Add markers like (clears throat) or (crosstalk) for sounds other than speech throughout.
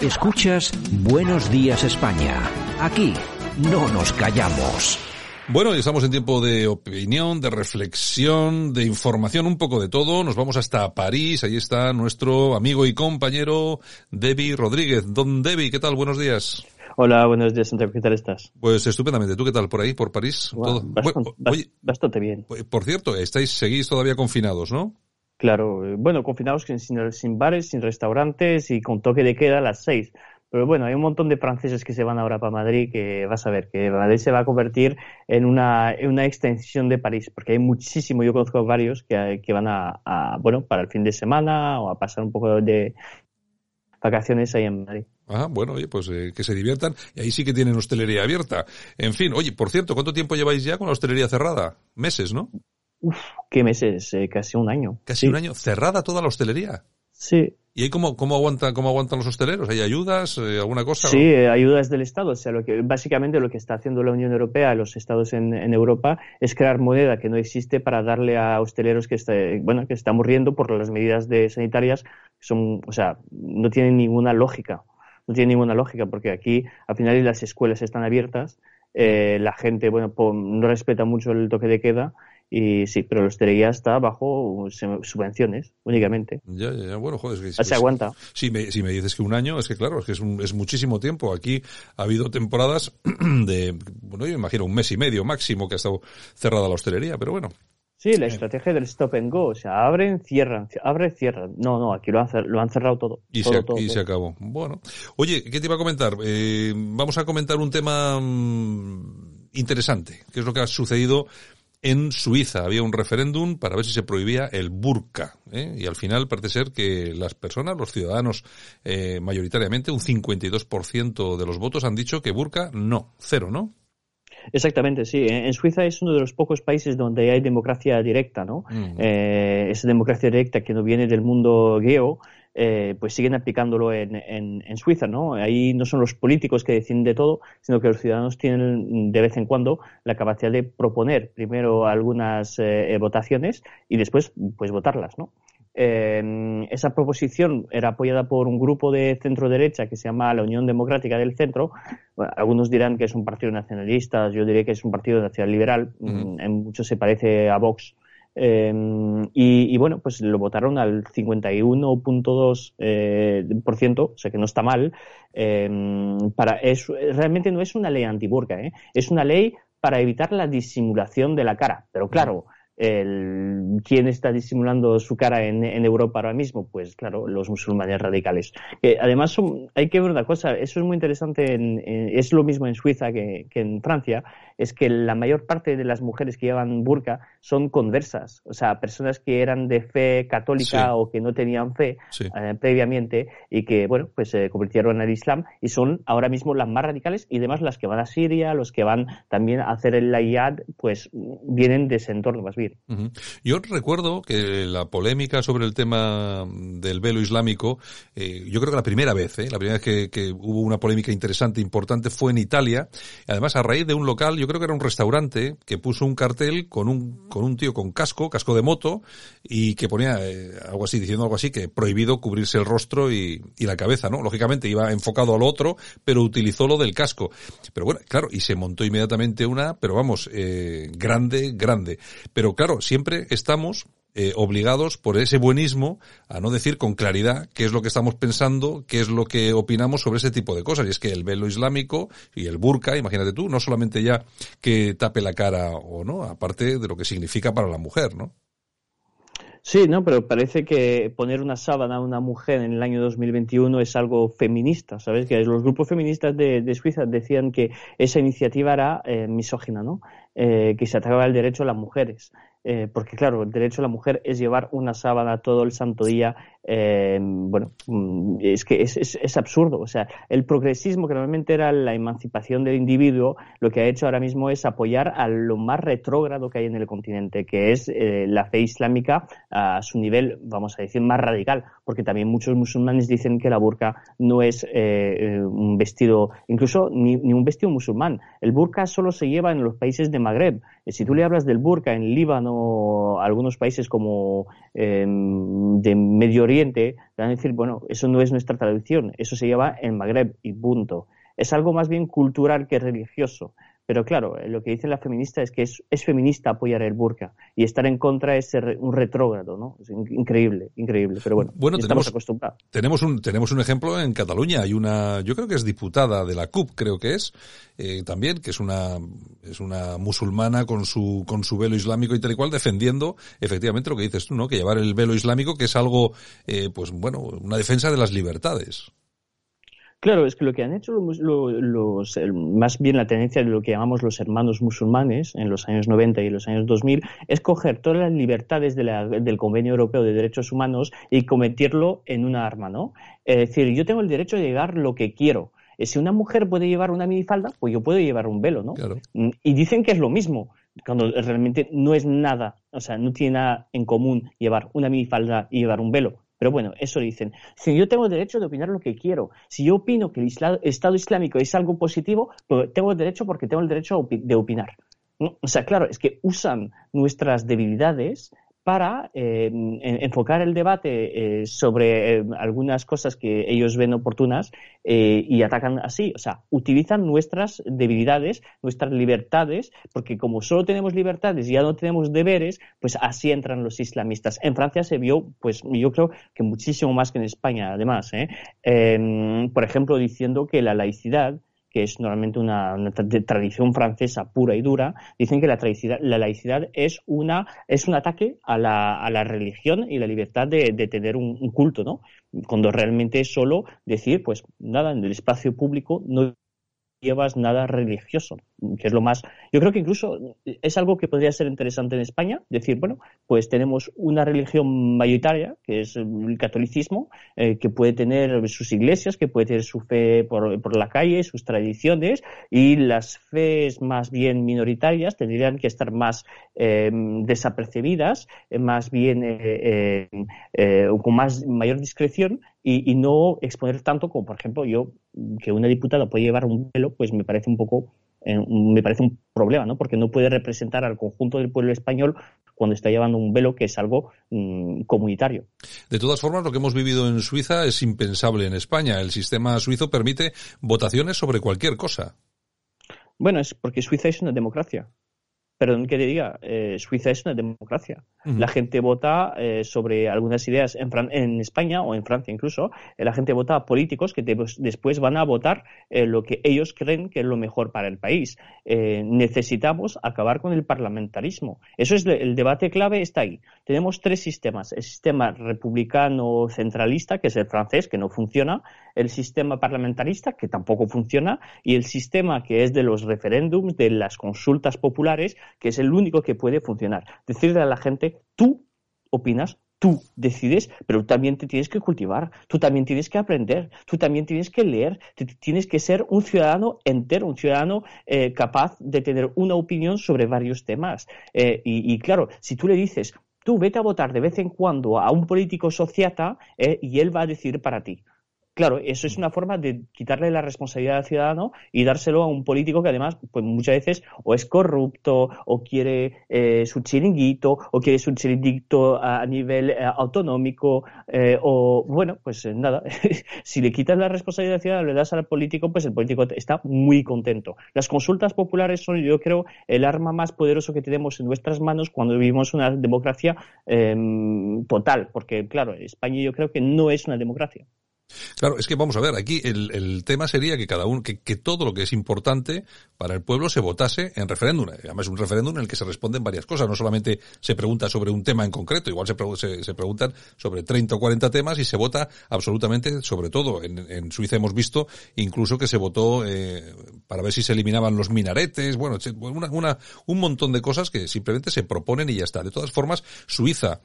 Escuchas Buenos Días España. Aquí no nos callamos. Bueno, y estamos en tiempo de opinión, de reflexión, de información, un poco de todo. Nos vamos hasta París. Ahí está nuestro amigo y compañero Debbie Rodríguez. Don Debbie, ¿qué tal? Buenos días. Hola, buenos días, Santiago. ¿Qué tal estás? Pues estupendamente. ¿Tú qué tal por ahí, por París? ¿Todo? Bastante, oye, bastante bien. Por cierto, estáis, seguís todavía confinados, ¿no? Claro, eh, bueno, confinados sin, sin, bares, sin restaurantes y con toque de queda a las seis. Pero bueno, hay un montón de franceses que se van ahora para Madrid que vas a ver que Madrid se va a convertir en una, en una extensión de París, porque hay muchísimo, yo conozco varios que, van a, bueno, para el fin de semana o a pasar un poco de vacaciones ahí en Madrid. Ah, bueno, oye, pues eh, que se diviertan. Y ahí sí que tienen hostelería abierta. En fin, oye, por cierto, ¿cuánto tiempo lleváis ya con la hostelería cerrada? Meses, ¿no? Uf, ¿qué meses? Eh, casi un año. ¿Casi un año? ¿Cerrada toda la hostelería? Sí. ¿Y ahí cómo, cómo, aguantan, cómo aguantan los hosteleros? ¿Hay ayudas, eh, alguna cosa? Sí, eh, ayudas del Estado. O sea, lo que, básicamente lo que está haciendo la Unión Europea, los estados en, Europa, es crear moneda que no existe para darle a hosteleros que, está, bueno, que están muriendo por las medidas de sanitarias. son, o sea, no tienen ninguna lógica. No tiene ninguna lógica porque aquí, al final, las escuelas están abiertas. la gente, bueno, no respeta mucho el toque de queda y sí, pero la hostelería está bajo subvenciones únicamente. Ya, ya, bueno, joder, es que, se aguanta. Si me, si me dices que un año, es que claro, es que es, es muchísimo tiempo. Aquí ha habido temporadas (clears throat) de, bueno, yo imagino un mes y medio máximo que ha estado cerrada la hostelería, pero bueno. Sí, la estrategia del stop and go, o sea, abren, cierran, abren, cierran. No, no, aquí lo han, lo han cerrado todo. Y, se, y se acabó. Bueno, oye, ¿qué te iba a comentar? Eh, vamos a comentar un tema mm, interesante, que es lo que ha sucedido en Suiza había un referéndum para ver si se prohibía el burka. ¿eh? Y al final parece ser que las personas, los ciudadanos, eh, mayoritariamente, un 52% de los votos han dicho que burka no, cero, ¿no? Exactamente, sí. En Suiza es uno de los pocos países donde hay democracia directa, ¿no? Eh, esa democracia directa que no viene del mundo geo, eh, pues siguen aplicándolo en, en, Suiza, ¿no? Ahí no son los políticos que deciden de todo, sino que los ciudadanos tienen de vez en cuando la capacidad de proponer primero algunas eh, votaciones y después, pues, votarlas, ¿no? esa proposición era apoyada por un grupo de centro derecha que se llama la Unión Democrática del Centro. algunos dirán que es un partido nacionalista, yo diré que es un partido nacional liberal. Mm, en muchos se parece a Vox. Em, y, bueno, pues lo votaron al 51.2%, eh, o sea que no está mal. Eh, para, es, realmente no es una ley antiburca, ¿eh? es una ley para evitar la disimulación de la cara. Pero claro, el, ¿quién está disimulando su cara en, Europa ahora mismo? Pues claro, los musulmanes radicales. además, hay que ver una cosa, eso es muy interesante, es lo mismo en Suiza que, en Francia, es que la mayor parte de las mujeres que llevan burka son conversas, o sea, personas que eran de fe católica o que no tenían fe eh, previamente y que, bueno, pues se convirtieron al Islam y son ahora mismo las más radicales y además las que van a Siria, los que van también a hacer el layad, pues vienen de ese entorno más bien. Yo recuerdo que la polémica sobre el tema del velo islámico, eh, yo creo que la primera vez, eh, la primera vez que, hubo una polémica interesante, importante, fue en Italia. Además, a raíz de un local, yo creo que era un restaurante, que puso un cartel con un, con un tío con casco, casco de moto, y que ponía eh, algo así, diciendo algo así, que prohibido cubrirse el rostro y, y la cabeza, ¿no? Lógicamente iba enfocado al otro, pero utilizó lo del casco. Pero bueno, claro, y se montó inmediatamente una, pero vamos, eh, grande, grande. Pero claro, siempre estamos eh, obligados por ese buenismo a no decir con claridad qué es lo que estamos pensando, qué es lo que opinamos sobre ese tipo de cosas. Y es que el velo islámico y el burka, imagínate tú, no solamente ya que tape la cara o no, aparte de lo que significa para la mujer, ¿no? Sí, no, pero parece que poner una sábana a una mujer en el año 2021 es algo feminista, ¿sabes? Que los grupos feministas de, Suiza decían que esa iniciativa era eh, misógina, ¿no? Eh, que se atacaba el derecho a las mujeres. Eh, porque claro, el derecho a la mujer es llevar una sábana todo el santo día eh, bueno, mm, es que es, es, absurdo. O sea, el progresismo, que normalmente era la emancipación del individuo, lo que ha hecho ahora mismo es apoyar a lo más retrógrado que hay en el continente, que es eh, la fe islámica a su nivel, vamos a decir, más radical, porque también muchos musulmanes dicen que la burka no es eh, un vestido, incluso ni, ni un vestido musulmán. El burka solo se lleva en los países de Magreb. Si tú le hablas del burka en Líbano, algunos países como de Medio Oriente, te van a decir, bueno, eso no es nuestra tradición, eso se lleva en Magreb y punto. Es algo más bien cultural que religioso. Pero claro, eh, lo que dice la feminista es que es, feminista apoyar el burka y estar en contra es ser un retrógrado, ¿no? Es increíble, increíble. Pero bueno, bueno estamos acostumbrados. Tenemos un, tenemos un ejemplo en Cataluña. Hay una, yo creo que es diputada de la CUP, creo que es, eh, también, que es una, es una musulmana con su, con su velo islámico y tal y cual, defendiendo efectivamente lo que dices tú, ¿no? Que llevar el velo islámico, que es algo, eh, pues bueno, una defensa de las libertades. Claro, es que lo que han hecho los, más bien la tendencia de lo que llamamos los hermanos musulmanes en los años 90 y los años 2000 es coger todas las libertades del Convenio Europeo de Derechos Humanos y convertirlo en una arma, ¿no? Es decir, yo tengo el derecho de llevar lo que quiero. Eh, si una mujer puede llevar una minifalda, pues yo puedo llevar un velo, ¿no? Mm, y dicen que es lo mismo, cuando realmente no es nada, o sea, no tiene nada en común llevar una minifalda y llevar un velo. Pero bueno, eso dicen. Si yo tengo derecho de opinar lo que quiero, si yo opino que el Estado Islámico es algo positivo, pues tengo el derecho porque tengo el derecho de opinar. O sea, claro, es que usan nuestras debilidades para eh, enfocar el debate eh, sobre eh, algunas cosas que ellos ven oportunas y atacan así. O sea, utilizan nuestras debilidades, nuestras libertades, porque como solo tenemos libertades y ya no tenemos deberes, pues así entran los islamistas. En Francia se vio, pues yo creo que muchísimo más que en España, además. Em, por ejemplo, diciendo que la laicidad que es normalmente una, tradición francesa pura y dura, dicen que la, la laicidad es, una, es un ataque a la, a la religión y la libertad de, tener un, un, culto, ¿no? Cuando realmente es solo decir, pues nada, en el espacio público no llevas nada religioso, que es lo más. Yo creo que incluso es algo que podría ser interesante en España, decir, bueno, pues tenemos una religión mayoritaria, que es el catolicismo, eh, que puede tener sus iglesias, que puede tener su fe por, por, la calle, sus tradiciones, y las fes más bien minoritarias tendrían que estar más eh, desapercibidas, eh, más bien con más mayor discreción, y, no exponer tanto como, por ejemplo, yo, que una diputada puede llevar un velo, pues me parece un poco, eh, me parece un problema, ¿no? Porque no puede representar al conjunto del pueblo español cuando está llevando un velo que es algo mm, comunitario. De todas formas, lo que hemos vivido en Suiza es impensable en España. El sistema suizo permite votaciones sobre cualquier cosa. Bueno, es porque Suiza es una democracia. Perdón que te diga, eh, Suiza es una democracia. La gente vota eh, sobre algunas ideas en, en, España o en Francia incluso. Eh, la gente vota a políticos que después van a votar lo que ellos creen que es lo mejor para el país. necesitamos acabar con el parlamentarismo. Eso es el debate clave está ahí. Tenemos tres sistemas: el sistema republicano centralista, que es el francés, que no funciona; el sistema parlamentarista, que tampoco funciona; y el sistema que es de los referéndums, de las consultas populares que es el único que puede funcionar. Decirle a la gente, tú opinas, tú decides, pero también te tienes que cultivar, tú también tienes que aprender, tú también tienes que leer, tienes que ser un ciudadano entero, un ciudadano eh, capaz de tener una opinión sobre varios temas. Eh, y, claro, si tú le dices, tú vete a votar de vez en cuando a un político sociata eh, y él va a decidir para ti. Claro, eso es una forma de quitarle la responsabilidad al ciudadano y dárselo a un político que además, pues muchas veces o es corrupto o quiere eh, su chiringuito o quiere su chiringuito a, nivel eh, autonómico eh, o bueno, pues nada, (laughs) si le quitas la responsabilidad al ciudadano, le das al político, pues el político está muy contento. Las consultas populares son, yo creo, el arma más poderoso que tenemos en nuestras manos cuando vivimos una democracia em, total, porque claro, España yo creo que no es una democracia. Claro, es que vamos a ver, aquí el, tema sería que cada uno, que, todo lo que es importante para el pueblo se votase en referéndum. Además, un referéndum en el que se responden varias cosas. No solamente se pregunta sobre un tema en concreto, igual se, se, preguntan sobre 30 o 40 temas y se vota absolutamente sobre todo. En, en Suiza hemos visto incluso que se votó eh, para ver si se eliminaban los minaretes, bueno, una, una, un montón de cosas que simplemente se proponen y ya está. De todas formas, Suiza,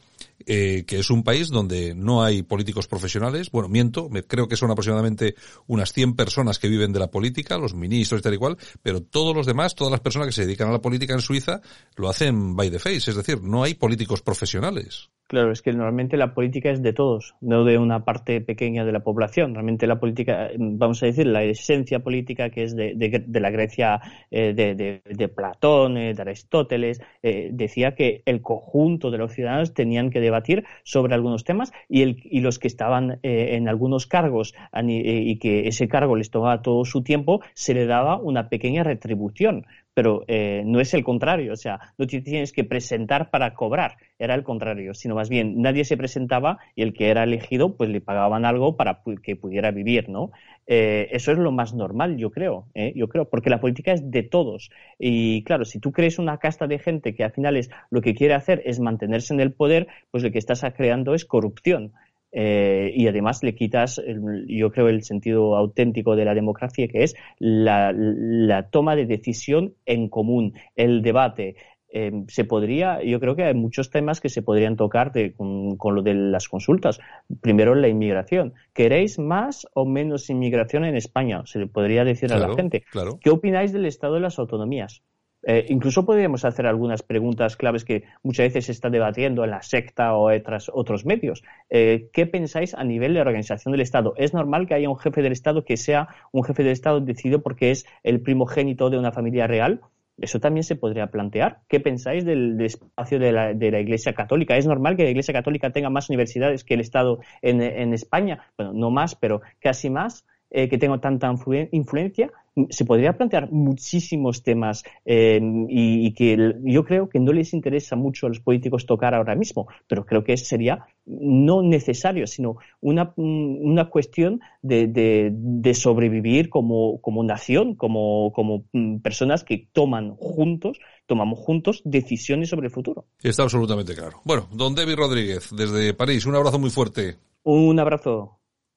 eh, que es un país donde no hay políticos profesionales, bueno, miento, creo que son aproximadamente unas 100 personas que viven de la política, los ministros y tal y cual, pero todos los demás, todas las personas que se dedican a la política en Suiza, lo hacen by the face, es decir, no hay políticos profesionales. Claro, es que normalmente la política es de todos, no de una parte pequeña de la población. Realmente la política, vamos a decir, la esencia política que es de, de, la Grecia eh, de, Platón, eh, de Aristóteles, eh, decía que el conjunto de los ciudadanos tenían que debatir sobre algunos temas y, el, y los que estaban en algunos cargos y que ese cargo les tomaba todo su tiempo, se le daba una pequeña retribución pero eh, no es el contrario, o sea, no te tienes que presentar para cobrar, era el contrario, sino más bien nadie se presentaba y el que era elegido pues le pagaban algo para que pudiera vivir, ¿no? Eh, eso es lo más normal, yo creo, ¿eh? yo creo, porque la política es de todos y claro, si tú crees una casta de gente que al final es lo que quiere hacer es mantenerse en el poder, pues lo que estás creando es corrupción. Eh, y además le quitas, el, yo creo, el sentido auténtico de la democracia, que es la, la toma de decisión en común, el debate. Eh, se podría, yo creo que hay muchos temas que se podrían tocar de, con, con, lo de las consultas. Primero, la inmigración. ¿Queréis más o menos inmigración en España? Se le podría decir claro, a la gente. Claro. ¿Qué opináis del estado de las autonomías? Eh, incluso podríamos hacer algunas preguntas claves que muchas veces se está debatiendo en la secta o otras, otros medios. Eh, ¿Qué pensáis a nivel de organización del Estado? ¿Es normal que haya un jefe del Estado que sea un jefe del Estado decidido porque es el primogénito de una familia real? Eso también se podría plantear. ¿Qué pensáis del, espacio de la, de la, Iglesia Católica? ¿Es normal que la Iglesia Católica tenga más universidades que el Estado en, en España? Bueno, no más, pero casi más. Eh, que tenga tanta influencia, se podría plantear muchísimos temas eh, y, y, que yo creo que no les interesa mucho a los políticos tocar ahora mismo, pero creo que sería no necesario, sino una, una cuestión de, de, de sobrevivir como, como nación, como, como personas que toman juntos, tomamos juntos decisiones sobre el futuro. Está absolutamente claro. Bueno, don David Rodríguez, desde París, un abrazo muy fuerte. Un abrazo.